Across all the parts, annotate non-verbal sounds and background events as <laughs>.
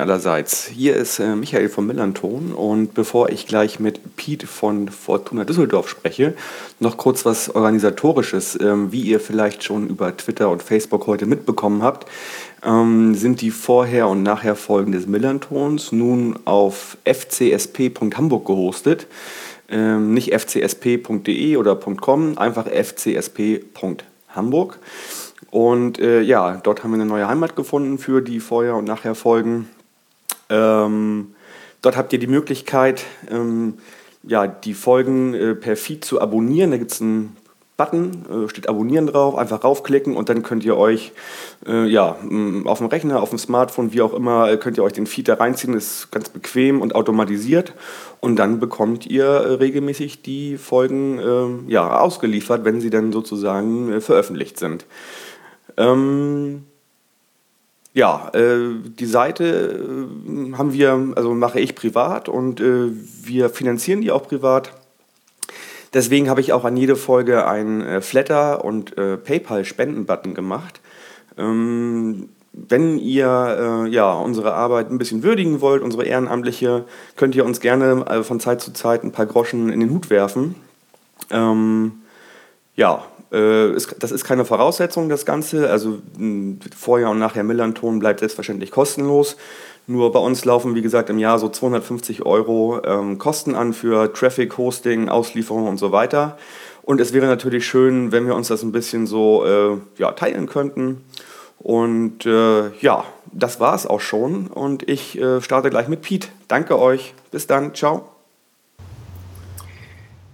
Allerseits, hier ist äh, Michael von Millanton und bevor ich gleich mit Pete von Fortuna Düsseldorf spreche, noch kurz was organisatorisches. Ähm, wie ihr vielleicht schon über Twitter und Facebook heute mitbekommen habt, ähm, sind die Vorher- und Nachher-Folgen des Millantons nun auf fcsp.hamburg gehostet. Ähm, nicht fcsp.de oder .com, einfach fcsp.hamburg. Und äh, ja, dort haben wir eine neue Heimat gefunden für die Vorher- und Nachher-Folgen. Ähm, dort habt ihr die Möglichkeit, ähm, ja, die Folgen äh, per Feed zu abonnieren. Da gibt es einen Button, äh, steht Abonnieren drauf, einfach raufklicken und dann könnt ihr euch äh, ja, auf dem Rechner, auf dem Smartphone, wie auch immer, äh, könnt ihr euch den Feed da reinziehen. Das ist ganz bequem und automatisiert. Und dann bekommt ihr äh, regelmäßig die Folgen ähm, ja, ausgeliefert, wenn sie dann sozusagen äh, veröffentlicht sind. Ähm, ja, äh, die Seite äh, haben wir, also mache ich privat und äh, wir finanzieren die auch privat. Deswegen habe ich auch an jede Folge einen äh, Flatter- und äh, PayPal-Spenden-Button gemacht. Ähm, wenn ihr äh, ja, unsere Arbeit ein bisschen würdigen wollt, unsere Ehrenamtliche, könnt ihr uns gerne von Zeit zu Zeit ein paar Groschen in den Hut werfen. Ähm, ja, das ist keine Voraussetzung, das Ganze. Also vorher und nachher Millanton bleibt selbstverständlich kostenlos. Nur bei uns laufen, wie gesagt, im Jahr so 250 Euro ähm, Kosten an für Traffic, Hosting, Auslieferung und so weiter. Und es wäre natürlich schön, wenn wir uns das ein bisschen so äh, ja, teilen könnten. Und äh, ja, das war es auch schon. Und ich äh, starte gleich mit Pete. Danke euch. Bis dann. Ciao.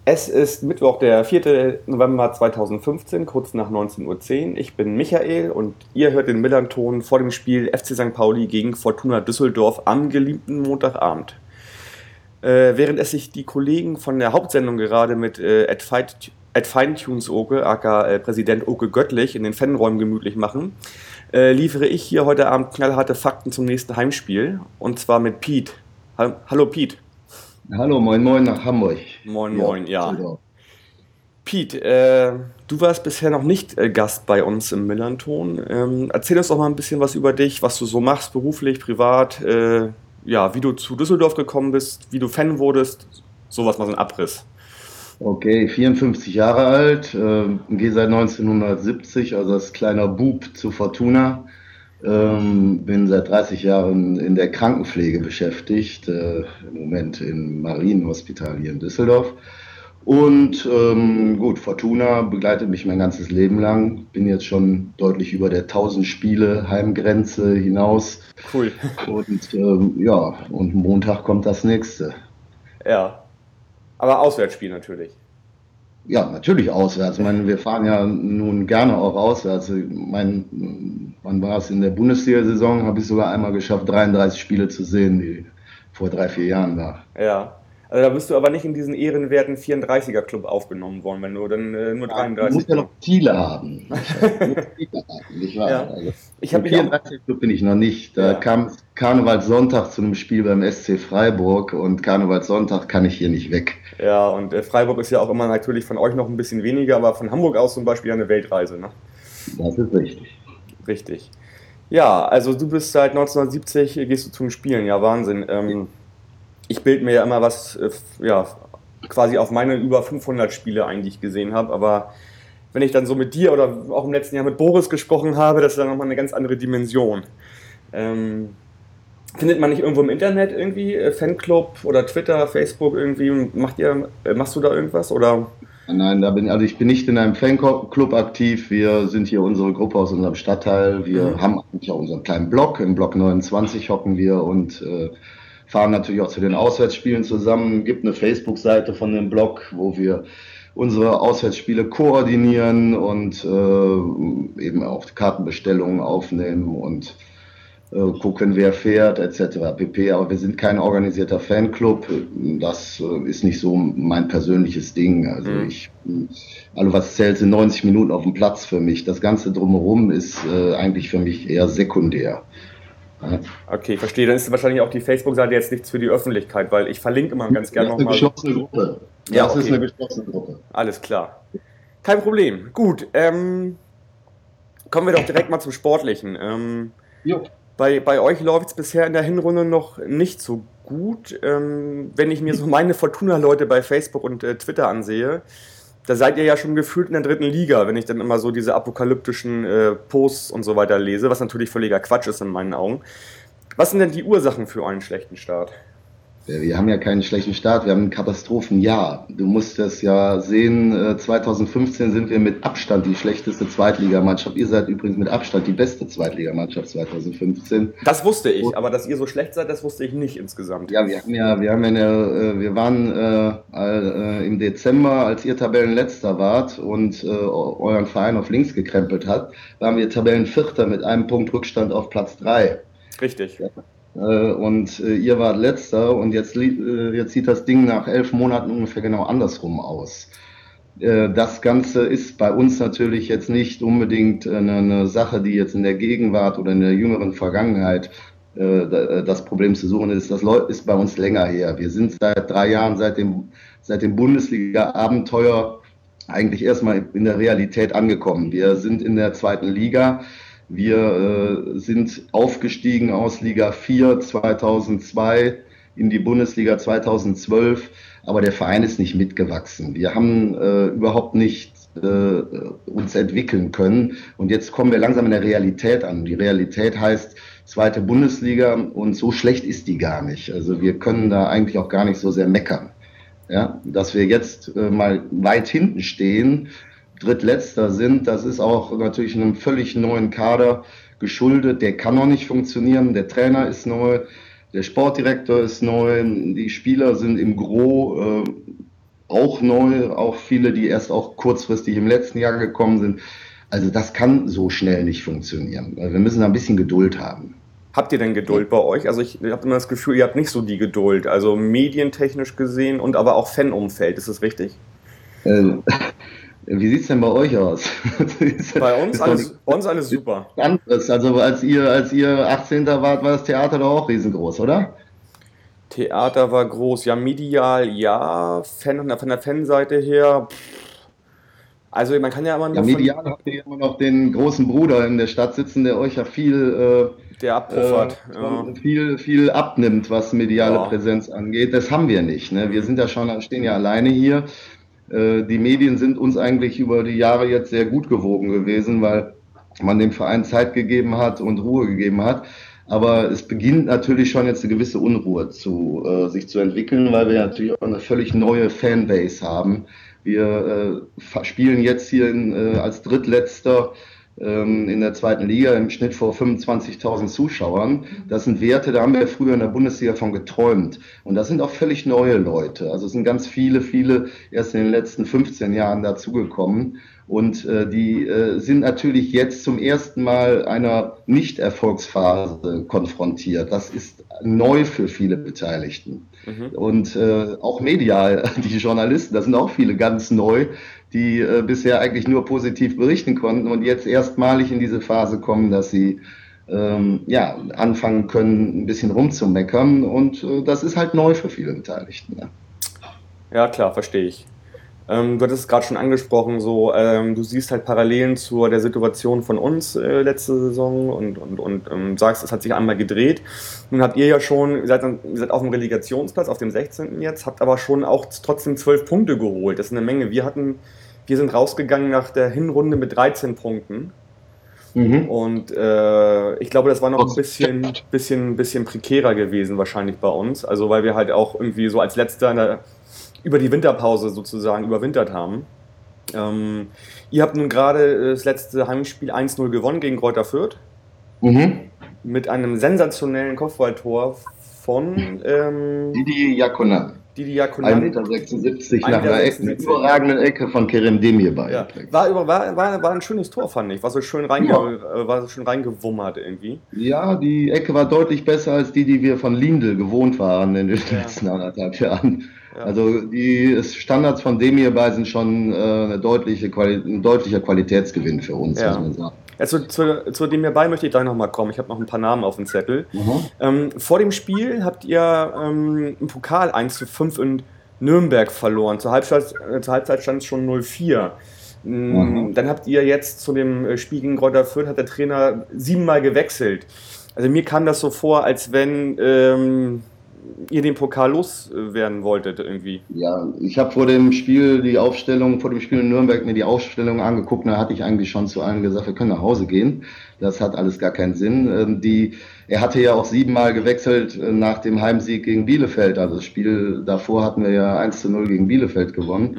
Es ist Mittwoch, der 4. November 2015, kurz nach 19.10 Uhr. Ich bin Michael und ihr hört den Millanton vor dem Spiel FC St. Pauli gegen Fortuna Düsseldorf am geliebten Montagabend. Äh, während es sich die Kollegen von der Hauptsendung gerade mit äh, Ed, Fight, Oke, aka äh, Präsident Oke Göttlich, in den Fanräumen gemütlich machen, äh, liefere ich hier heute Abend knallharte Fakten zum nächsten Heimspiel. Und zwar mit Pete. Ha Hallo Pete. Hallo, moin moin nach Hamburg. Moin moin, ja. ja. Pete, äh, du warst bisher noch nicht äh, Gast bei uns im Millanton. Ähm, erzähl uns doch mal ein bisschen was über dich, was du so machst, beruflich, privat, äh, ja, wie du zu Düsseldorf gekommen bist, wie du Fan wurdest, sowas mal so ein Abriss. Okay, 54 Jahre alt, äh, gehe seit 1970, also als kleiner Bub zu Fortuna. Ähm, bin seit 30 Jahren in der Krankenpflege beschäftigt, äh, im Moment im Marienhospital hier in Düsseldorf. Und ähm, gut, Fortuna begleitet mich mein ganzes Leben lang. Bin jetzt schon deutlich über der 1000 Spiele Heimgrenze hinaus. Cool. Und ähm, ja, und Montag kommt das nächste. Ja. Aber Auswärtsspiel natürlich. Ja, natürlich auswärts. Ich meine, wir fahren ja nun gerne auch auswärts. Ich meine, wann war es in der Bundesliga-Saison? Habe ich sogar einmal geschafft, 33 Spiele zu sehen, die vor drei, vier Jahren war. Ja. Also da bist du aber nicht in diesen ehrenwerten 34er-Club aufgenommen worden, wenn du dann äh, nur 33. Ja, du musst ja noch <laughs> Ziele haben. nicht wahr? Ja. Also, ich habe 34-Club bin ich noch nicht. Da Ja. kam Karnevalssonntag zu einem Spiel beim SC Freiburg und Karnevalssonntag kann ich hier nicht weg. Ja, und äh, Freiburg ist ja auch immer natürlich von euch noch ein bisschen weniger, aber von Hamburg aus zum Beispiel eine Weltreise, ne? Das ist richtig. Richtig. Ja, also du bist seit 1970, äh, gehst du zum Spielen, ja Wahnsinn. Ähm, ich bilde mir ja immer was, äh, ja, quasi auf meine über 500 Spiele eigentlich gesehen habe, aber wenn ich dann so mit dir oder auch im letzten Jahr mit Boris gesprochen habe, das ist dann nochmal eine ganz andere Dimension. Ähm, findet man nicht irgendwo im Internet irgendwie, äh, Fanclub oder Twitter, Facebook irgendwie, macht ihr, äh, machst du da irgendwas oder? Nein, da bin, also ich bin nicht in einem Fanclub aktiv. Wir sind hier unsere Gruppe aus unserem Stadtteil. Wir Mhm. haben eigentlich auch unseren kleinen Blog. Im Block 29 hocken wir und äh, fahren natürlich auch zu den Auswärtsspielen zusammen. Gibt eine Facebook-Seite von dem Blog, wo wir unsere Auswärtsspiele koordinieren und äh, eben auch Kartenbestellungen aufnehmen und äh, gucken, wer fährt, etc. pp. Aber wir sind kein organisierter Fanclub. Das äh, ist nicht so mein persönliches Ding. Also Mhm. ich, alles was zählt, sind 90 Minuten auf dem Platz für mich. Das Ganze drumherum ist äh, eigentlich für mich eher sekundär. Okay, verstehe. Dann ist wahrscheinlich auch die Facebook-Seite jetzt nichts für die Öffentlichkeit, weil ich verlinke immer ganz gerne nochmal. Das ist eine geschlossene Gruppe. Ja, das okay. ist eine geschlossene Gruppe. Alles klar. Kein Problem. Gut. Ähm, kommen wir doch direkt mal zum Sportlichen. Ähm, bei, bei euch läuft es bisher in der Hinrunde noch nicht so gut. Ähm, wenn ich mir so meine Fortuna-Leute bei Facebook und äh, Twitter ansehe, da seid ihr ja schon gefühlt in der dritten Liga, wenn ich dann immer so diese apokalyptischen äh, Posts und so weiter lese, was natürlich völliger Quatsch ist in meinen Augen. Was sind denn die Ursachen für einen schlechten Start? Ja, Wir haben ja keinen schlechten Start, wir haben ein Katastrophenjahr. Du musst das ja sehen, äh, 2015 sind wir mit Abstand die schlechteste Zweitligamannschaft. Ihr seid übrigens mit Abstand die beste Zweitligamannschaft 2015. Das wusste ich, aber dass ihr so schlecht seid, das wusste ich nicht insgesamt. Ja, wir haben ja, wir haben ja eine, äh, wir waren äh, äh, im Dezember, als ihr Tabellenletzter wart und äh, euren Verein auf links gekrempelt hat, waren wir Tabellenvierter mit einem Punkt Rückstand auf Platz drei. Richtig. Äh, und äh, ihr wart letzter und jetzt, äh, jetzt sieht das Ding nach elf Monaten ungefähr genau andersrum aus. Äh, Das Ganze ist bei uns natürlich jetzt nicht unbedingt eine, eine Sache, die jetzt in der Gegenwart oder in der jüngeren Vergangenheit äh, da- das Problem zu suchen ist. Das ist bei uns länger her. Wir sind seit drei Jahren, seit dem, seit dem Bundesliga-Abenteuer eigentlich erstmal in der Realität angekommen. Wir sind in der zweiten Liga. Wir äh, sind aufgestiegen aus Liga 4 2002 in die Bundesliga 2012, aber der Verein ist nicht mitgewachsen. Wir haben äh, überhaupt nicht äh, uns entwickeln können und jetzt kommen wir langsam in der Realität an. Die Realität heißt zweite Bundesliga und so schlecht ist die gar nicht. Also wir können da eigentlich auch gar nicht so sehr meckern. Ja, dass wir jetzt äh, mal weit hinten stehen, drittletzter sind, das ist auch natürlich einem völlig neuen Kader geschuldet. Der kann noch nicht funktionieren. Der Trainer ist neu, der Sportdirektor ist neu, die Spieler sind im Gro äh, auch neu, auch viele, die erst auch kurzfristig im letzten Jahr gekommen sind. Also das kann so schnell nicht funktionieren. Also wir müssen da ein bisschen Geduld haben. Habt ihr denn Geduld bei euch? Also ich habe immer das Gefühl, ihr habt nicht so die Geduld. Also medientechnisch gesehen und aber auch Fanumfeld. Ist das richtig? Äh, wie sieht's denn bei euch aus? <laughs> Bei uns alles, uns alles super. anderes. Also als ihr, als ihr 18. wart, war das Theater doch auch riesengroß, oder? Theater war groß, ja, medial, ja, Fan, von der Fanseite her. pff. Also man kann ja immer nur Ja, von medial habt ihr immer noch den großen Bruder in der Stadt sitzen, der euch ja viel, der äh, abpuffert. äh, ja. viel, viel abnimmt, was mediale Ja. Präsenz angeht. Das haben wir nicht. Ne? Wir sind ja schon, stehen ja alleine hier. Äh, die Medien sind uns eigentlich über die Jahre jetzt sehr gut gewogen gewesen, weil man dem Verein Zeit gegeben hat und Ruhe gegeben hat. Aber es beginnt natürlich schon jetzt eine gewisse Unruhe zu, äh, sich zu entwickeln, weil wir natürlich auch eine völlig neue Fanbase haben. Wir äh, spielen jetzt hier in, äh, als Drittletzter in der zweiten Liga im Schnitt vor 25.000 Zuschauern. Das sind Werte, da haben wir früher in der Bundesliga von geträumt. Und das sind auch völlig neue Leute. Also es sind ganz viele, viele erst in den letzten 15 Jahren dazugekommen. Und äh, die äh, sind natürlich jetzt zum ersten Mal einer Nicht-Erfolgsphase konfrontiert. Das ist neu für viele Beteiligten. Mhm. Und äh, auch medial, <laughs> die Journalisten, da sind auch viele ganz neu, die äh, bisher eigentlich nur positiv berichten konnten und jetzt erstmalig in diese Phase kommen, dass sie ähm, ja, anfangen können, ein bisschen rumzumeckern. Und äh, das ist halt neu für viele Beteiligten. Ja. Ja, klar, verstehe ich. Ähm, du hattest es gerade schon angesprochen, so ähm, du siehst halt Parallelen zu der Situation von uns äh, letzte Saison und, und, und ähm, sagst, es hat sich einmal gedreht. Nun habt ihr ja schon, ihr seid, dann- ihr seid auf dem Relegationsplatz, auf dem 16. jetzt, habt aber schon auch trotzdem 12 Punkte geholt. Das ist eine Menge. Wir hatten, wir sind rausgegangen nach der Hinrunde mit 13 Punkten. Mhm. Und äh, ich glaube, das war noch ein bisschen, bisschen, bisschen prekärer gewesen wahrscheinlich bei uns. Also weil wir halt auch irgendwie so als letzter in der, über die Winterpause sozusagen überwintert haben. Ähm, ihr habt nun gerade das letzte Heimspiel 1-0 gewonnen gegen Kräuter Fürth Mhm. mit einem sensationellen Kopfballtor von ähm, Didi Jakonan. Didi Jakonan. 1,76 Meter 1,76 nach einer Ecke, überragenden Ecke von Kerem Demir bei. Ja. War, über, war, war, war ein schönes Tor, fand ich. War so schön, reinge, Ja. äh, war so schön reingewummert irgendwie. Ja, die Ecke war deutlich besser als die, die wir von Lindl gewohnt waren in den Ja. letzten anderthalb Jahren. Ja. Also die Standards von Demir bei sind schon äh, deutliche Quali ein deutlicher Qualitätsgewinn für uns, Ja. muss man sagen. Ja, zu, zu, dem hierbei möchte ich gleich nochmal kommen. Ich habe noch ein paar Namen auf dem Zettel. Mhm. Ähm, vor dem Spiel habt ihr ähm, im Pokal 1 zu 5 in Nürnberg verloren. Zur Halbzeit, äh, zur Halbzeit stand es schon 0-4. Mm, mhm. Dann habt ihr jetzt zu dem äh, Spiel gegen Greuther Fürth, hat der Trainer siebenmal gewechselt. Also mir kam das so vor, als wenn ähm, ihr den Pokal loswerden wolltet irgendwie. Ja, ich habe vor dem Spiel die Aufstellung, vor dem Spiel in Nürnberg mir die Aufstellung angeguckt, da hatte ich eigentlich schon zu allen gesagt, wir können nach Hause gehen. Das hat alles gar keinen Sinn. Ähm, die, er hatte ja auch siebenmal gewechselt äh, nach dem Heimsieg gegen Bielefeld. Also das Spiel davor hatten wir ja 1 zu 0 gegen Bielefeld gewonnen.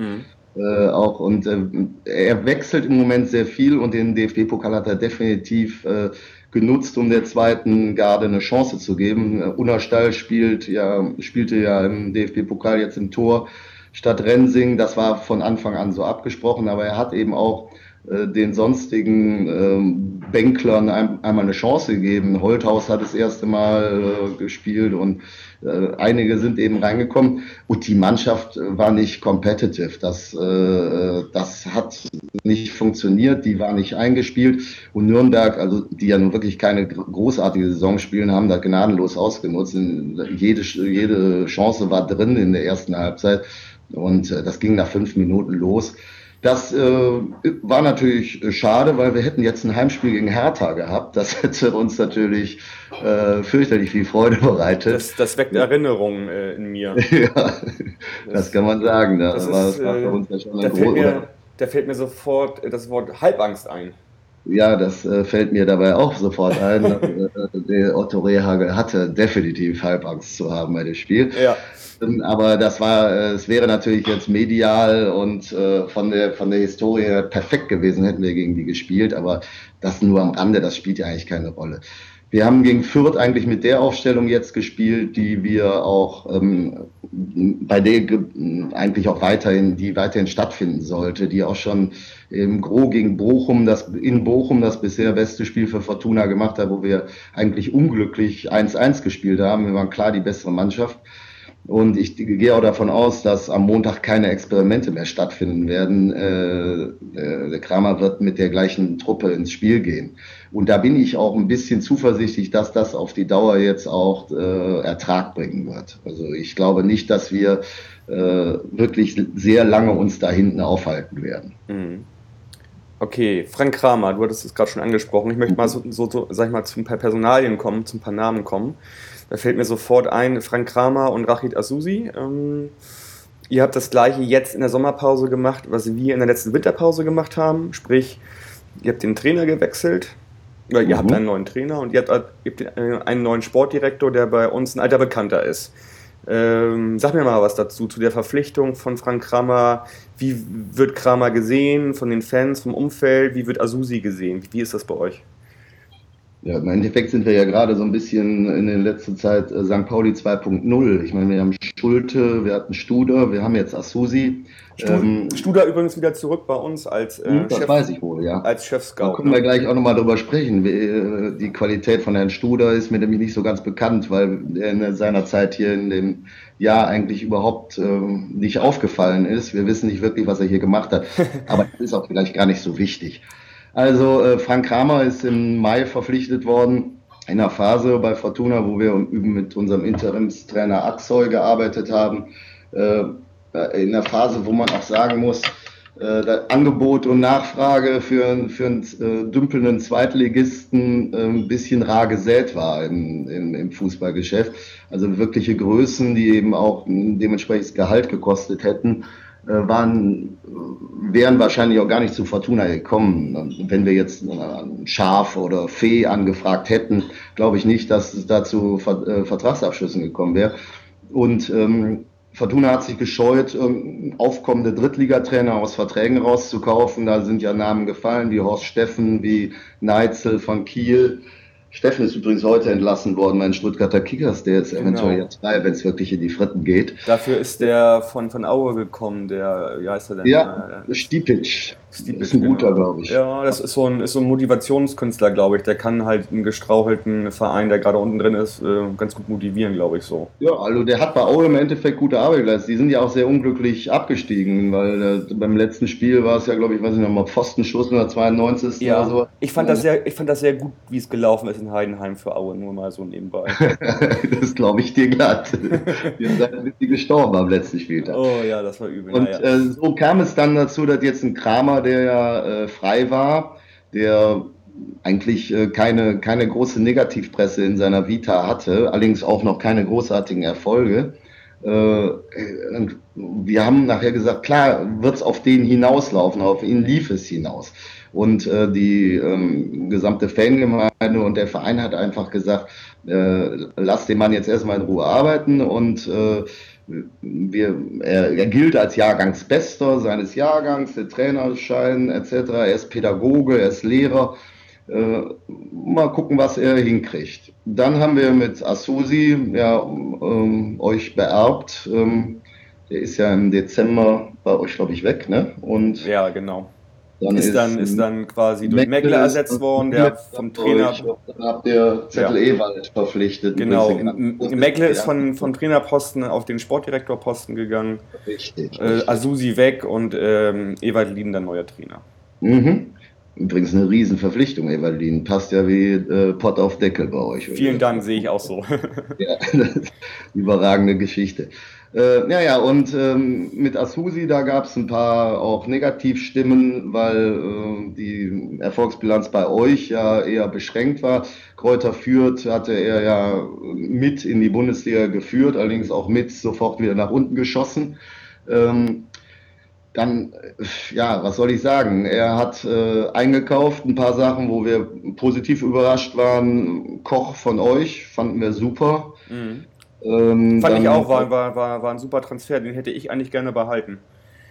Mhm. Äh, auch und äh, er wechselt im Moment sehr viel und den DFB-Pokal hat er definitiv äh, genutzt, um der zweiten Garde eine Chance zu geben. Unnerstall spielt ja, spielte ja im DFB-Pokal jetzt im Tor statt Rensing. Das war von Anfang an so abgesprochen, aber er hat eben auch äh, den sonstigen ähm, Bänklern ein, einmal eine Chance gegeben. Holthaus hat das erste Mal äh, gespielt und äh, einige sind eben reingekommen und die Mannschaft war nicht competitive. Das, äh, das hat nicht funktioniert, die war nicht eingespielt und Nürnberg, also die ja nun wirklich keine großartige Saison spielen, haben da gnadenlos ausgenutzt. Jede, jede Chance war drin in der ersten Halbzeit und äh, das ging nach fünf Minuten los. Das äh, war natürlich äh, schade, weil wir hätten jetzt ein Heimspiel gegen Hertha gehabt. Das <laughs> hätte uns natürlich äh, fürchterlich viel Freude bereitet. Das, das weckt Erinnerungen äh, in mir. <laughs> ja, das, das, kann man sagen. Da, das, war, ist, war für uns ja schon da, fällt mir, da fällt mir sofort das Wort Halbangst ein. Ja, das äh, fällt mir dabei auch sofort ein. Äh, der Otto Rehagel hatte definitiv Halbangst zu haben bei dem Spiel. Ja. Aber das war, äh, es wäre natürlich jetzt medial und äh, von der von der Historie perfekt gewesen, hätten wir gegen die gespielt. Aber das nur am Rande, das spielt ja eigentlich keine Rolle. Wir haben gegen Fürth eigentlich mit der Aufstellung jetzt gespielt, die wir auch ähm, bei der eigentlich auch weiterhin, die weiterhin stattfinden sollte, die auch schon im Gro gegen Bochum, das in Bochum das bisher beste Spiel für Fortuna gemacht hat, wo wir eigentlich unglücklich 1-1 gespielt haben. Wir waren klar die bessere Mannschaft. Und ich gehe auch davon aus, dass am Montag keine Experimente mehr stattfinden werden. Äh, äh, der Kramer wird mit der gleichen Truppe ins Spiel gehen. Und da bin ich auch ein bisschen zuversichtlich, dass das auf die Dauer jetzt auch äh, Ertrag bringen wird. Also ich glaube nicht, dass wir wirklich sehr lange uns da hinten aufhalten werden. Mhm. Okay, Frank Kramer, du hattest es gerade schon angesprochen. Ich möchte mal so, so, so, sag ich mal, zu ein paar Personalien kommen, zu ein paar Namen kommen. Da fällt mir sofort ein, Frank Kramer und Rachid Asusi. Ähm, ihr habt das gleiche jetzt in der Sommerpause gemacht, was wir in der letzten Winterpause gemacht haben. Sprich, ihr habt den Trainer gewechselt. Oder ihr mhm. habt einen neuen Trainer und ihr habt, ihr habt, einen neuen Sportdirektor, der bei uns ein alter Bekannter ist. Ähm, sag mir mal was dazu, zu der Verpflichtung von Frank Kramer. Wie wird Kramer gesehen von den Fans, vom Umfeld? Wie wird Asusi gesehen? Wie, ist das bei euch? Ja, im Endeffekt sind wir ja gerade so ein bisschen in der letzten Zeit äh, St. Pauli 2.0. Ich meine, wir haben Schulte, wir hatten Studer, wir haben jetzt Asusi. Studer, ähm, Studer übrigens wieder zurück bei uns als äh, das Chef, weiß ich wohl, ja. Als Chef-Scout. Da können wir ne? gleich auch nochmal drüber sprechen. Äh, die Qualität von Herrn Studer ist mir nämlich nicht so ganz bekannt, weil er in seiner Zeit hier in dem Jahr eigentlich überhaupt äh, nicht aufgefallen ist. Wir wissen nicht wirklich, was er hier gemacht hat. <laughs> Aber das ist auch vielleicht gar nicht so wichtig. Also äh, Frank Kramer ist im Mai verpflichtet worden einer Phase bei Fortuna, wo wir mit unserem Interimstrainer Axoy gearbeitet haben. Äh, in einer Phase, wo man auch sagen muss, äh, Angebot und Nachfrage für, für einen äh, dümpelnden Zweitligisten äh, ein bisschen rar gesät war in, in, im Fußballgeschäft. Also wirkliche Größen, die eben auch dementsprechend Gehalt gekostet hätten, äh, waren, wären wahrscheinlich auch gar nicht zu Fortuna gekommen. Wenn wir jetzt ein Schaf oder Fee angefragt hätten, glaube ich nicht, dass es dazu äh, Vertragsabschlüssen gekommen wäre. Und ähm, Fortuna hat sich gescheut, aufkommende Drittligatrainer aus Verträgen rauszukaufen. Da sind ja Namen gefallen, wie Horst Steffen, wie Neitzel von Kiel. Steffen ist übrigens heute entlassen worden, mein Stuttgarter Kickers, der ist Genau. eventuell jetzt frei, wenn es wirklich in die Fritten geht. Dafür ist der von, von Aue gekommen, der, wie heißt er denn? Ja, Äh, Stipic. Stipic, ist ein guter, genau. glaube ich. Ja, das ist so ein, ist so ein Motivationskünstler, glaube ich. Der kann halt einen gestrauchelten Verein, der gerade unten drin ist, äh, ganz gut motivieren, glaube ich so. Ja, also der hat bei Aue im Endeffekt gute Arbeit geleistet. Die sind ja auch sehr unglücklich abgestiegen, weil äh, beim letzten Spiel war es ja, glaube ich, weiß ich noch mal, Pfostenschuss in der 92. oder so. ich fand, das sehr, ich fand das sehr gut, wie es gelaufen ist in Heidenheim für Aue, nur mal so nebenbei. <laughs> das glaube ich dir glatt. Wir sind die gestorben am letzten Spieltag. oh ja, das war übel. Und naja. äh, so kam es dann dazu, dass jetzt ein Kramer, der ja äh, frei war, der eigentlich äh, keine, keine große Negativpresse in seiner Vita hatte, allerdings auch noch keine großartigen Erfolge. Äh, wir haben nachher gesagt, klar, wird es auf den hinauslaufen, auf ihn lief es hinaus. Und äh, die ähm, gesamte Fangemeinde und der Verein hat einfach gesagt, äh, lass den Mann jetzt erstmal in Ruhe arbeiten und äh, wir, er, er gilt als Jahrgangsbester seines Jahrgangs, der Trainerschein etc. Er ist Pädagoge, er ist Lehrer. Äh, mal gucken, was er hinkriegt. Dann haben wir mit Asusi ja, ähm, euch beerbt. Ähm, der ist ja im Dezember bei euch, glaube ich, weg. Ne? Und ja, genau. Dann Ist dann, ist dann quasi durch Meckle ersetzt worden, der vom Trainer. Dann habt ihr Zettel Ja. Ewald verpflichtet. Genau, Meckle ist von, vom Trainerposten auf den Sportdirektorposten gegangen, Richtig. äh. Asusi weg und ähm, Ewald Lieden dann neuer Trainer. Mhm. Übrigens eine Riesenverpflichtung, Evalin. Passt ja wie äh, Pott auf Deckel bei euch. Vielen Dank, sehe ich auch so. Ja, <laughs> überragende Geschichte. Äh, ja, ja, und ähm, mit Asusi, da gab es ein paar auch Negativstimmen, weil äh, die Erfolgsbilanz bei euch ja eher beschränkt war. Kräuter Fürth hatte er ja mit in die Bundesliga geführt, allerdings auch mit sofort wieder nach unten geschossen. Ähm, dann, ja, was soll ich sagen? Er hat äh, eingekauft, ein paar Sachen, wo wir positiv überrascht waren. Koch von euch fanden wir super. Mhm. Ähm, Fand ich auch, war, war, war, war ein super Transfer, den hätte ich eigentlich gerne behalten.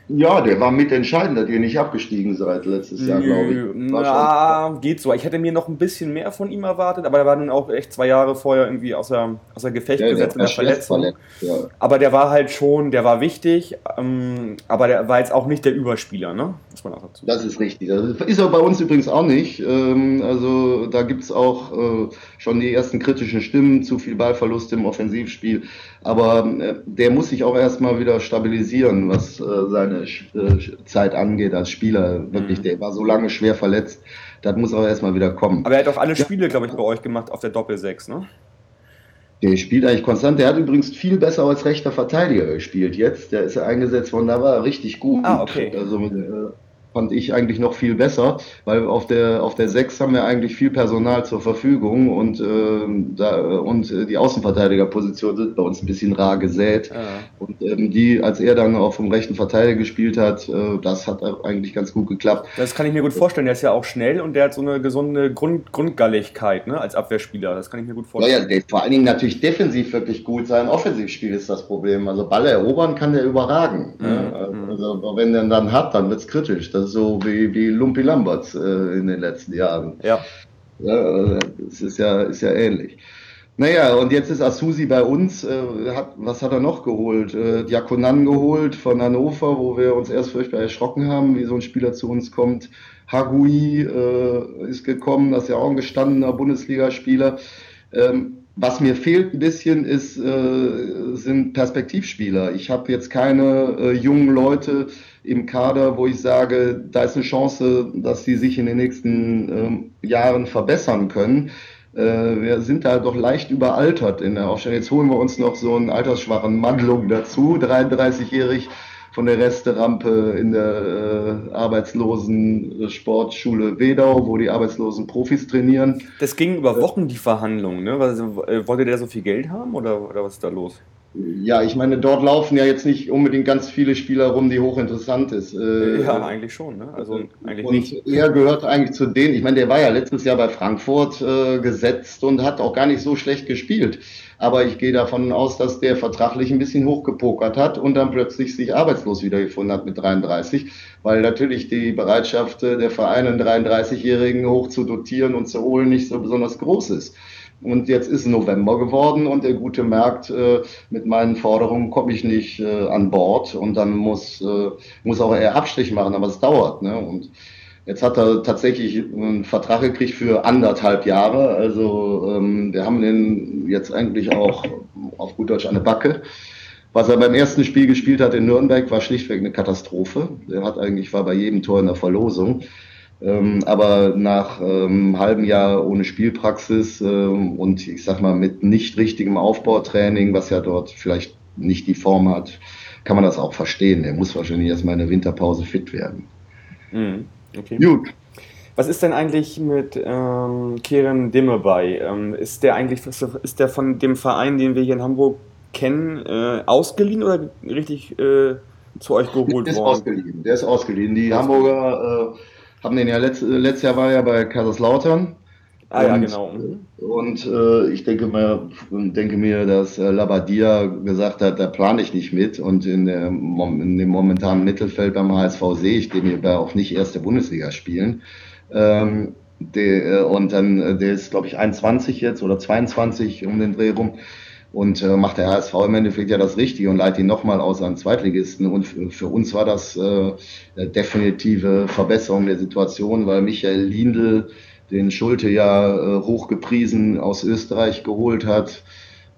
Ja, der war mitentscheidend, dass ihr nicht abgestiegen seid letztes Jahr, glaube ich. War Na, geht so. Ich hätte mir noch ein bisschen mehr von ihm erwartet, aber er war nun auch echt zwei Jahre vorher irgendwie außer, außer Gefecht ja, gesetzt der mit der Verletzung. verletzt, ja. Aber der war halt schon, der war wichtig, ähm, aber der war jetzt auch nicht der Überspieler, ne? Muss man auch dazu Das ist richtig. Das ist er bei uns übrigens auch nicht. Ähm, also da gibt's auch äh, schon die ersten kritischen Stimmen, zu viel Ballverlust im Offensivspiel. Aber äh, der muss sich auch erstmal wieder stabilisieren, was äh, seine äh, Zeit angeht als Spieler. Wirklich, Mhm. der war so lange schwer verletzt. Das muss auch erstmal wieder kommen. Aber er hat auch alle Spiele, glaube ich, bei euch gemacht auf der Doppel-6, ne? Der spielt eigentlich konstant. Der hat übrigens viel besser als rechter Verteidiger gespielt jetzt. Der ist ja eingesetzt worden, da war er richtig gut. Ah, okay. Also äh, fand ich eigentlich noch viel besser, weil auf der auf der 6 haben wir eigentlich viel Personal zur Verfügung und, ähm, da, und äh, die Außenverteidigerposition sind bei uns ein bisschen rar gesät. Ja. Und ähm, die, als er dann auch vom rechten Verteidiger gespielt hat, äh, das hat eigentlich ganz gut geklappt. Das kann ich mir gut vorstellen. Der ist ja auch schnell und der hat so eine gesunde Grund Grundgalligkeit, ne? Als Abwehrspieler. Das kann ich mir gut vorstellen. ja, der, vor allen Dingen natürlich defensiv wirklich gut sein. Offensivspiel ist das Problem. Also Ball erobern kann der überragen. Mhm, Ja, mhm. also wenn der dann hat, dann wird's kritisch. Das so wie, wie Lumpi Lamberts äh, in den letzten Jahren. Ja. Ja, das ist ja, ist ja ähnlich. Naja, und jetzt ist Asusi bei uns. Äh, hat, was hat er noch geholt? Äh, Diakonan geholt von Hannover, wo wir uns erst furchtbar erschrocken haben, wie so ein Spieler zu uns kommt. Hagui äh, ist gekommen, das ist ja auch ein gestandener Bundesligaspieler. Ähm, was mir fehlt ein bisschen ist, äh, sind Perspektivspieler. Ich habe jetzt keine äh, jungen Leute im Kader, wo ich sage, da ist eine Chance, dass sie sich in den nächsten ähm, Jahren verbessern können. Äh, wir sind da doch leicht überaltert in der Aufstellung. Jetzt holen wir uns noch so einen altersschwachen Mandlung dazu, 33-jährig von der Resterampe in der äh, arbeitslosen Sportschule Wedau, wo die arbeitslosen Profis trainieren. Das ging über Wochen, die Verhandlungen, ne? Was, äh, wollte der so viel Geld haben oder, oder was ist da los? Ja, ich meine, dort laufen ja jetzt nicht unbedingt ganz viele Spieler rum, die hochinteressant ist. Äh, ja, eigentlich schon. Ne? Also eigentlich und nicht. Er gehört eigentlich zu denen. Ich meine, der war ja letztes Jahr bei Frankfurt äh, gesetzt und hat auch gar nicht so schlecht gespielt. Aber ich gehe davon aus, dass der vertraglich ein bisschen hochgepokert hat und dann plötzlich sich arbeitslos wiedergefunden hat mit 33, weil natürlich die Bereitschaft der Vereine, einen 33-Jährigen hoch zu dotieren und zu holen, nicht so besonders groß ist. Und jetzt ist November geworden und der Gute merkt, äh, mit meinen Forderungen komme ich nicht äh, an Bord und dann muss, äh, muss auch er Abstrich machen, aber es dauert. Ne? Und jetzt hat er tatsächlich einen Vertrag gekriegt für anderthalb Jahre. Also ähm, wir haben den jetzt eigentlich auch auf gut Deutsch der Backe. Was er beim ersten Spiel gespielt hat in Nürnberg, war schlichtweg eine Katastrophe. Er hat eigentlich war bei jedem Tor in der Verlosung. Ähm, aber nach ähm, halben Jahr ohne Spielpraxis ähm, und ich sag mal mit nicht richtigem Aufbautraining, was ja dort vielleicht nicht die Form hat, kann man das auch verstehen. Er muss wahrscheinlich erstmal in der Winterpause fit werden. Mhm. Okay. Gut. Was ist denn eigentlich mit ähm, Keren Dimmebei? Ähm, ist der eigentlich ist der von dem Verein, den wir hier in Hamburg kennen, äh, ausgeliehen oder richtig äh, zu euch geholt der ist worden? Ausgeliehen. Der ist ausgeliehen. Die Hamburger äh, haben den ja letzt, letztes Jahr war er bei Kaiserslautern. Ah und, ja, genau. Und äh, ich denke mir, denke mir, dass äh, Labadia gesagt hat, da plane ich nicht mit. Und in, der, in dem momentanen Mittelfeld beim HSV sehe ich den hier auch nicht erste Bundesliga spielen. Ähm, der, äh, und dann, äh, der ist, glaube ich, 21 jetzt oder 22 um den Dreh rum und äh, macht der HSV im Endeffekt ja das Richtige und leitet ihn nochmal aus an Zweitligisten. Und für, uns war das äh, eine definitive Verbesserung der Situation, weil Michael Lindl den Schulte ja äh, hochgepriesen aus Österreich geholt hat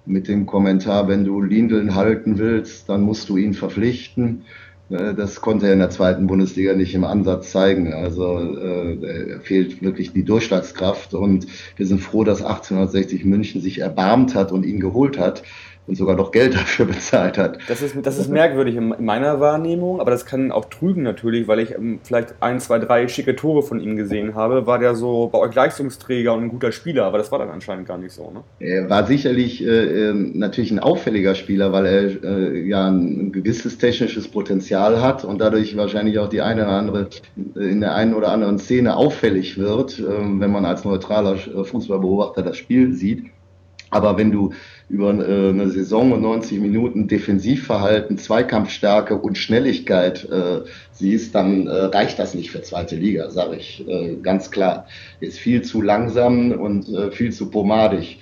mit dem Kommentar, wenn du Lindeln halten willst, dann musst du ihn verpflichten. Äh, das konnte er in der zweiten Bundesliga nicht im Ansatz zeigen. Also äh, fehlt wirklich die Durchschlagskraft und wir sind froh, dass 1860 München sich erbarmt hat und ihn geholt hat und sogar noch Geld <laughs> dafür bezahlt hat. Das ist, das ist merkwürdig in meiner Wahrnehmung, aber das kann auch trügen natürlich, weil ich ähm, vielleicht ein, zwei, drei schicke Tore von ihm gesehen habe. War der so bei euch Leistungsträger und ein guter Spieler, aber das war dann anscheinend gar nicht so. Ne? Er war sicherlich äh, ähm, natürlich ein auffälliger Spieler, weil er äh, ja ein gewisses technisches Potenzial hat und dadurch wahrscheinlich auch die eine oder andere in der einen oder anderen Szene auffällig wird, äh, wenn man als neutraler äh, Fußballbeobachter das Spiel sieht. Aber wenn du über äh, eine Saison und 90 Minuten Defensivverhalten, Zweikampfstärke und Schnelligkeit äh, siehst, dann äh, reicht das nicht für zweite Liga, sage ich äh, ganz klar. Ist viel zu langsam und äh, viel zu pomadig.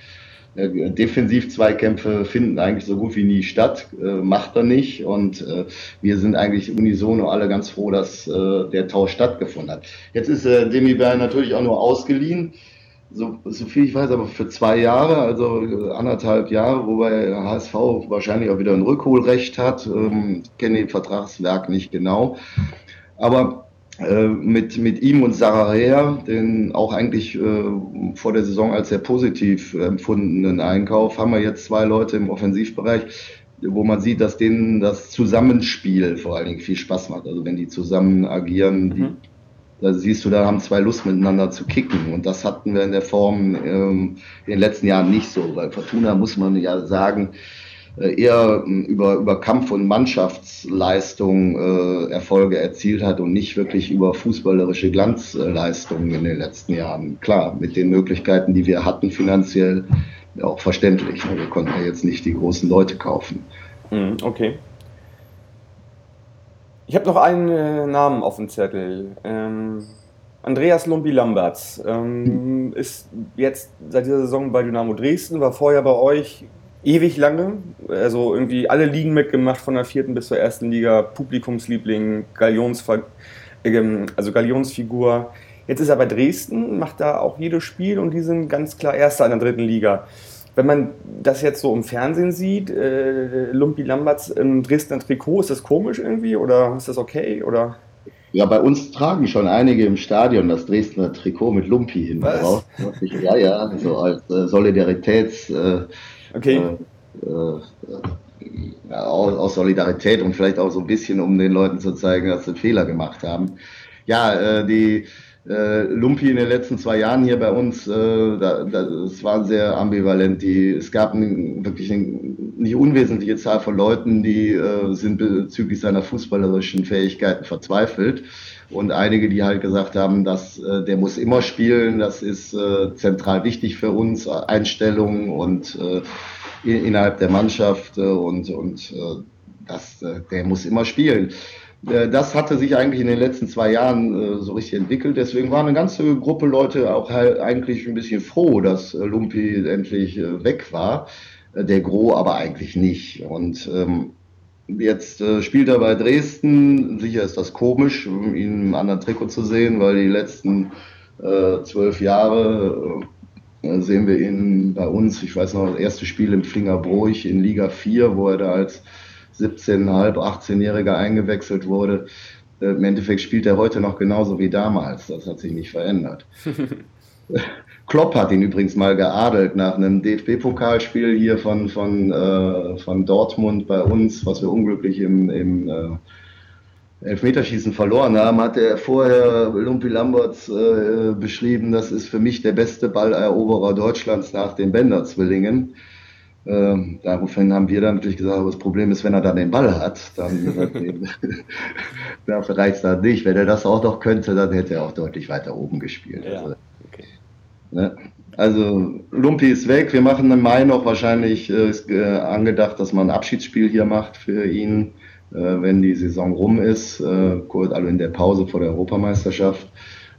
Äh, Defensiv-Zweikämpfe finden eigentlich so gut wie nie statt, äh, macht er nicht. Und äh, wir sind eigentlich unisono alle ganz froh, dass äh, der Tausch stattgefunden hat. Jetzt ist äh, Demi Bär natürlich auch nur ausgeliehen so, so viel ich weiß, aber für zwei Jahre, also äh, anderthalb Jahre, wobei HSV wahrscheinlich auch wieder ein Rückholrecht hat. Ähm, kenne den Vertragswerk nicht genau. Aber äh, mit, mit ihm und Sararea, den auch eigentlich äh, vor der Saison als sehr positiv empfundenen Einkauf, haben wir jetzt zwei Leute im Offensivbereich, wo man sieht, dass denen das Zusammenspiel vor allen Dingen viel Spaß macht. Also wenn die zusammen agieren, mhm da siehst du, da haben zwei Lust miteinander zu kicken. Und das hatten wir in der Form ähm, in den letzten Jahren nicht so, weil Fortuna, muss man ja sagen, äh, eher ähm, über, über Kampf- und Mannschaftsleistung äh, Erfolge erzielt hat und nicht wirklich über fußballerische Glanzleistungen in den letzten Jahren. Klar, mit den Möglichkeiten, die wir hatten finanziell, auch verständlich. Wir konnten ja jetzt nicht die großen Leute kaufen. Mhm, okay. Ich habe noch einen äh, Namen auf dem Zettel. Ähm, Andreas Lumpi-Lamberts ähm, ist jetzt seit dieser Saison bei Dynamo Dresden, war vorher bei euch ewig lange. Also irgendwie alle Ligen mitgemacht, von der vierten bis zur ersten Liga, Publikumsliebling, Galionsver äh, also Galionsfigur. Jetzt ist er bei Dresden, macht da auch jedes Spiel und die sind ganz klar Erster in der dritten Liga. Wenn man das jetzt so im Fernsehen sieht, äh, Lumpi Lamberts im Dresdner Trikot, ist das komisch irgendwie oder ist das okay? Oder? Ja, bei uns tragen schon einige im Stadion das Dresdner Trikot mit Lumpi hin drauf. Ja, ja, so als äh, Solidaritäts. Äh, okay. Äh, äh, ja, aus, aus, Solidarität und vielleicht auch so ein bisschen, um den Leuten zu zeigen, dass sie Fehler gemacht haben. Ja, äh, die äh, Lumpi in den letzten zwei Jahren hier bei uns, äh, da, da, es war sehr ambivalent. Die, es gab einen, wirklich einen nicht unwesentliche Zahl von Leuten, die äh, sind bezüglich seiner fußballerischen Fähigkeiten verzweifelt. Und einige, die halt gesagt haben, dass äh, der muss immer spielen, das ist äh, zentral wichtig für uns, Einstellungen und äh, innerhalb der Mannschaft äh, und, und äh, das, äh, der muss immer spielen. Äh, das hatte sich eigentlich in den letzten zwei Jahren äh, so richtig entwickelt. Deswegen war eine ganze Gruppe Leute auch halt eigentlich ein bisschen froh, dass äh, Lumpi endlich weg war. Der Gro aber eigentlich nicht. Und ähm, Jetzt äh, spielt er bei Dresden. Sicher ist das komisch, ihn im anderen Trikot zu sehen, weil die letzten äh, zwölf Jahre äh, sehen wir ihn bei uns. Ich weiß noch, das erste Spiel im Flingerbruch in Liga 4, wo er da als 17,5, 18-Jähriger eingewechselt wurde. Äh, Im Endeffekt spielt er heute noch genauso wie damals. Das hat sich nicht verändert. <laughs> Klopp hat ihn übrigens mal geadelt nach einem DFB-Pokalspiel hier von, von, äh, von Dortmund bei uns, was wir unglücklich im, im äh, Elfmeterschießen verloren haben, hat er vorher Lumpi Lamberts äh, beschrieben, das ist für mich der beste Balleroberer Deutschlands nach den Bender-Zwillingen. Ähm, daraufhin haben wir dann natürlich gesagt, das Problem ist, wenn er dann den Ball hat, dann dafür reicht das nicht. Wenn er das auch noch könnte, dann hätte er auch deutlich weiter oben gespielt. Ja. Also, Ne? Also Lumpi ist weg. Wir machen im Mai noch wahrscheinlich äh, ist, äh, angedacht, dass man ein Abschiedsspiel hier macht für ihn, äh, wenn die Saison rum ist, äh, kurz also in der Pause vor der Europameisterschaft.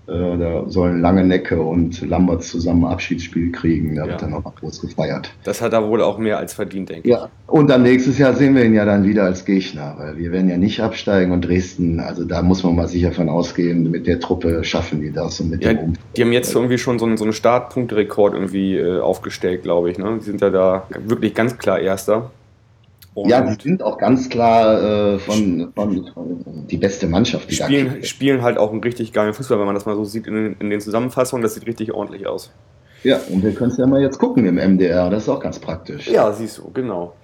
Äh, da sollen Lange Necke und Lamberts zusammen ein Abschiedsspiel kriegen. Da ja. wird dann auch mal groß gefeiert. Das hat er wohl auch mehr als verdient, denke ja. ich. Und dann nächstes Jahr sehen wir ihn ja dann wieder als Gegner, weil wir werden ja nicht absteigen und Dresden, also da muss man mal sicher von ausgehen, mit der Truppe schaffen die das und mit ja, dem Die haben jetzt irgendwie schon so einen, so einen Startpunkterekord irgendwie äh, aufgestellt, glaube ich. Ne? Die sind ja da wirklich ganz klar Erster. Und ja, die sind auch ganz klar äh, von, von, von, die beste Mannschaft. Die spielen, spielen halt auch einen richtig geilen Fußball, wenn man das mal so sieht in, in den Zusammenfassungen. Das sieht richtig ordentlich aus. Ja, und wir können es ja mal jetzt gucken im MDR. Das ist auch ganz praktisch. Ja, siehst du, genau.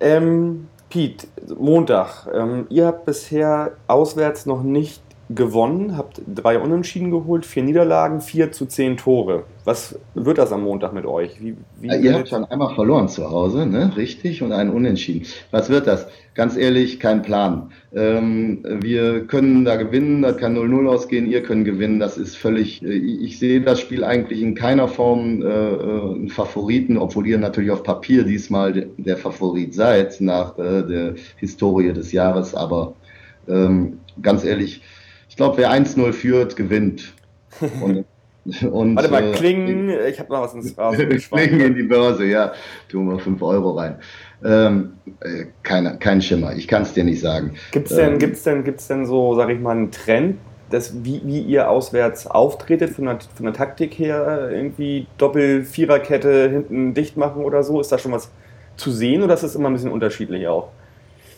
Ähm, Piet, Montag. Ähm, ihr habt bisher auswärts noch nicht gewonnen, habt drei Unentschieden geholt, vier Niederlagen, vier zu zehn Tore. Was wird das am Montag mit euch? Wie, wie ja, ihr habt schon einmal verloren zu Hause, ne? richtig, und einen Unentschieden. Was wird das? Ganz ehrlich, kein Plan. Ähm, wir können da gewinnen, da kann 0-0 ausgehen, ihr könnt gewinnen, das ist völlig, äh, ich sehe das Spiel eigentlich in keiner Form äh, äh, einen Favoriten, obwohl ihr natürlich auf Papier diesmal der Favorit seid nach äh, der Historie des Jahres, aber ähm, ganz ehrlich, ich glaube, wer 1-0 führt, gewinnt. <laughs> Und, und, Warte mal, äh, klingen, ich habe noch was ins <laughs> Klingen in die Börse, ja. Tun wir 5 Euro rein. Ähm, äh, keine, kein Schimmer, ich kann es dir nicht sagen. Gibt es denn, ähm, gibt's denn, gibt's denn so, sag ich mal, einen Trend, dass, wie, wie ihr auswärts auftretet, von der, von der Taktik her, irgendwie Doppel-Viererkette hinten dicht machen oder so? Ist da schon was zu sehen oder ist das immer ein bisschen unterschiedlich auch?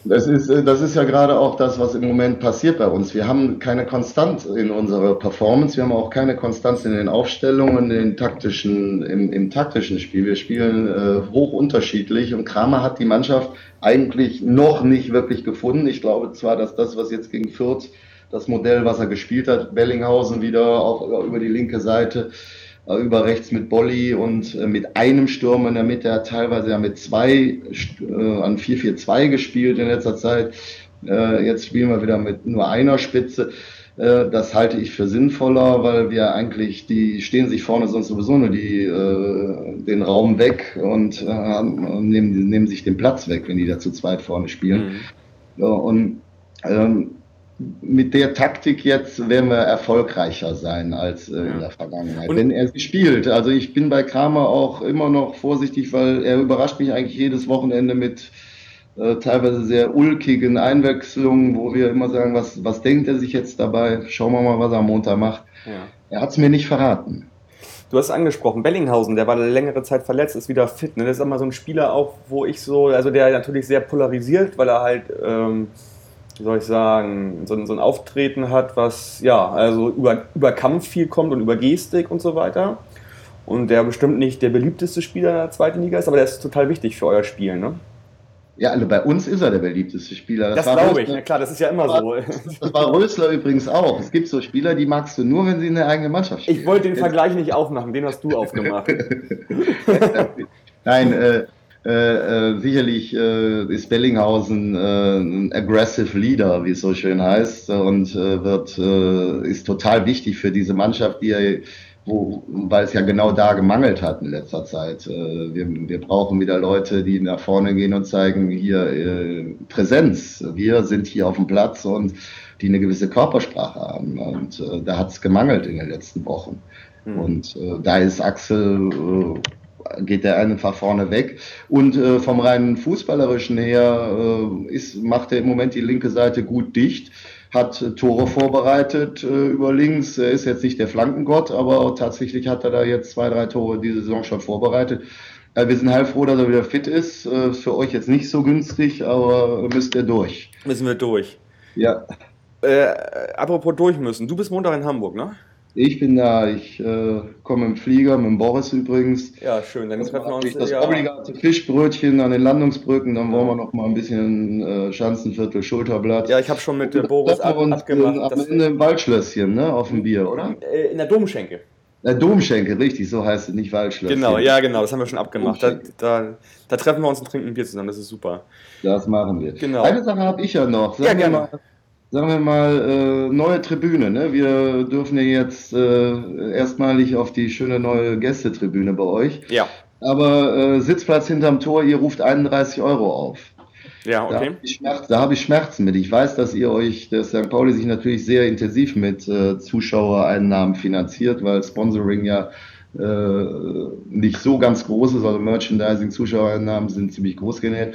Das ist, äh, das ist ja gerade auch das, was im Moment passiert bei uns. Wir haben keine Konstanz in unserer Performance, wir haben auch keine Konstanz in den Aufstellungen, in den taktischen, im, im taktischen Spiel. Wir spielen äh, hoch unterschiedlich und Kramer hat die Mannschaft eigentlich noch nicht wirklich gefunden. Ich glaube zwar, dass das, was jetzt gegen Fürth, das Modell, was er gespielt hat, Bellinghausen wieder auf, über die linke Seite, über rechts mit Bolli und äh, mit einem Sturm in der Mitte. Hat teilweise ja mit zwei äh, an 4-4-2 gespielt in letzter Zeit. Äh, jetzt spielen wir wieder mit nur einer Spitze. Äh, das halte ich für sinnvoller, weil wir eigentlich, die stehen sich vorne sonst sowieso nur die, äh, den Raum weg und äh, nehmen, nehmen sich den Platz weg, wenn die da zu zweit vorne spielen. Mhm. Ja, und ähm, mit der Taktik jetzt werden wir erfolgreicher sein als äh, in der Vergangenheit, und wenn er sie spielt. Also ich bin bei Kramer auch immer noch vorsichtig, weil er überrascht mich eigentlich jedes Wochenende mit äh, teilweise sehr ulkigen Einwechslungen, wo wir immer sagen, was, was denkt er sich jetzt dabei? Schauen wir mal, was er am Montag macht. Ja. Er hat es mir nicht verraten. Du hast angesprochen, Bellinghausen, der war längere Zeit verletzt, ist wieder fit. Ne? Das ist immer so ein Spieler auch, wo ich so, also der natürlich sehr polarisiert, weil er halt ähm, wie soll ich sagen, so, so, ein Auftreten hat, was ja, also über, über Kampf viel kommt und über Gestik und so weiter. Und der bestimmt nicht der beliebteste Spieler in der zweiten Liga ist, aber der ist total wichtig für euer Spiel, ne? Ja, also bei uns ist er der beliebteste Spieler. Das, das glaube ich, ja, klar, das ist ja immer so. Das war Rösler übrigens auch. Es gibt so Spieler, die magst du nur, wenn sie in der eigenen Mannschaft spielen. Ich wollte den Vergleich nicht aufmachen, den hast du aufgemacht. <laughs> Nein, äh, Äh, äh, sicherlich äh, ist Bellinghausen äh, ein aggressive Leader, wie es so schön heißt, und äh, wird äh, ist total wichtig für diese Mannschaft, die er, wo, weil es ja genau da gemangelt hat in letzter Zeit. wir, wir brauchen wieder Leute, die nach vorne gehen und zeigen hier Präsenz. Wir sind hier auf dem Platz und die eine gewisse Körpersprache haben. Und da hat es gemangelt in den letzten Wochen. Mhm. Und da ist Axel geht der einfach vorne weg. Und äh, vom reinen Fußballerischen her äh, ist, macht er im Moment die linke Seite gut dicht, hat äh, Tore vorbereitet äh, über links. Er ist jetzt nicht der Flankengott, aber tatsächlich hat er da jetzt zwei, drei Tore diese Saison schon vorbereitet. Äh, wir sind heilfroh, dass er wieder fit ist. Äh, für euch jetzt nicht so günstig, aber müsst ihr durch. Müssen wir durch. Ja. Äh, apropos durch müssen. Du bist Montag in Hamburg, ne? Ich bin da, ich äh, komme im Flieger mit dem Boris übrigens. Ja, schön. Dann treffen wir uns. Das ja. obligate Fischbrötchen an den Landungsbrücken, dann wollen wir noch mal ein bisschen äh, Schanzenviertel, Schulterblatt. Ja, ich habe schon mit äh, Boris ab, uns abgemacht. Am Ende im Waldschlösschen, ne, auf dem Bier, oder? Äh, in der Domschenke. Der Domschenke, richtig, so heißt es, nicht Waldschlösschen. Genau, ja, genau, das haben wir schon abgemacht. Da, da, da, treffen wir uns und trinken ein Bier zusammen, das ist super. Das machen wir. Genau. Eine Sache habe ich ja noch. Sag ja, gerne. Mal, sagen wir mal, äh, neue Tribüne. Ne? Wir dürfen ja jetzt äh, erstmalig auf die schöne neue Gästetribüne bei euch. Ja. Aber äh, Sitzplatz hinterm Tor, ihr ruft 31 Euro auf. Ja, okay. Da habe ich, Schmerzen mit. Ich weiß, dass ihr euch, dass St. Pauli sich natürlich sehr intensiv mit äh, Zuschauereinnahmen finanziert, weil Sponsoring ja äh, nicht so ganz groß ist, also Merchandising, Zuschauereinnahmen sind ziemlich groß genäht.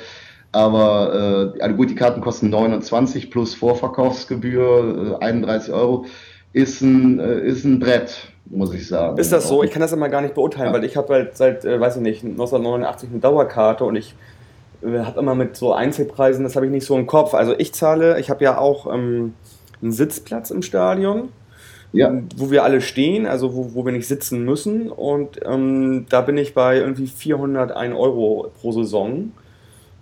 Aber äh, also gut, die Karten kosten 29 plus Vorverkaufsgebühr, äh, 31 Euro. Ist ein, äh, ist ein Brett, muss ich sagen. Ist das so? Ich kann das immer gar nicht beurteilen, ja. weil ich habe halt seit, äh, weiß ich nicht, 1989 eine Dauerkarte und ich äh, habe immer mit so Einzelpreisen, das habe ich nicht so im Kopf. Also ich zahle, ich habe ja auch ähm, einen Sitzplatz im Stadion. Ja. wo wir alle stehen, also wo, wo wir nicht sitzen müssen. Und ähm, da bin ich bei irgendwie 401 Euro pro Saison.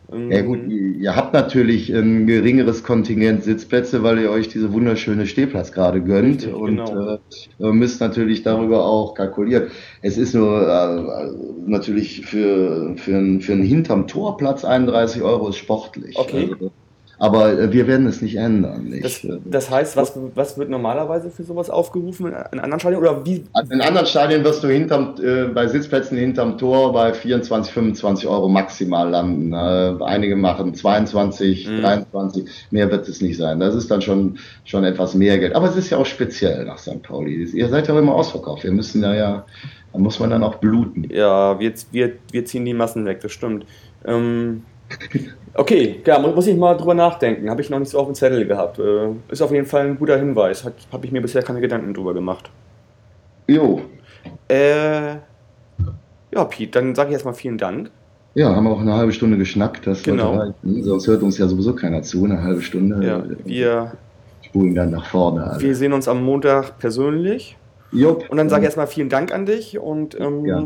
Ja gut, ähm, ihr habt natürlich ein geringeres Kontingent Sitzplätze, weil ihr euch diese wunderschöne Stehplatz gerade gönnt Richtig, und genau. äh, müsst natürlich darüber auch kalkulieren. Es ist nur äh, natürlich für, für, ein, für einen hinterm Torplatz 31 Euro ist sportlich. Okay. Also, aber äh, wir werden es nicht ändern. Nicht? Das, das, heißt, was, was wird normalerweise für sowas aufgerufen in anderen Stadien? Oder wie? Also in anderen Stadien wirst du hinterm, äh, bei Sitzplätzen hinterm Tor bei 24, 25 Euro maximal landen. Äh, einige machen 22, mhm. 23, mehr wird es nicht sein. Das ist dann schon, schon etwas mehr Geld. Aber es ist ja auch speziell nach St. Pauli. Ihr seid ja auch immer ausverkauft. Wir müssen ja, ja da muss man dann auch bluten. Ja, wir, wir, wir ziehen die Massen weg, das stimmt. Ähm, Okay, ja, muss ich mal drüber nachdenken. Habe ich noch nicht so auf dem Zettel gehabt. Äh, ist auf jeden Fall ein guter Hinweis. Habe ich mir bisher keine Gedanken drüber gemacht. Jo. Äh, ja, Pete, dann sage ich erstmal vielen Dank. Ja, haben wir auch eine halbe Stunde geschnackt. Das genau. Sonst hört uns ja sowieso keiner zu, eine halbe Stunde. Ja, wir spulen dann nach vorne. Alle. Wir sehen uns am Montag persönlich. Jupp. Und dann sage ich erstmal vielen Dank an dich und ähm, ja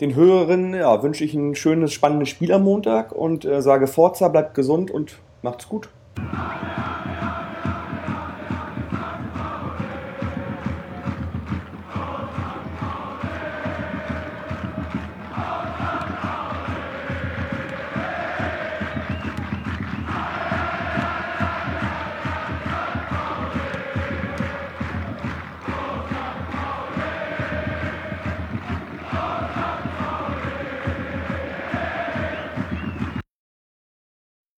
den Hörerinnen ja, wünsche ich ein schönes, spannendes Spiel am Montag und äh, sage Forza, bleibt gesund und macht's gut.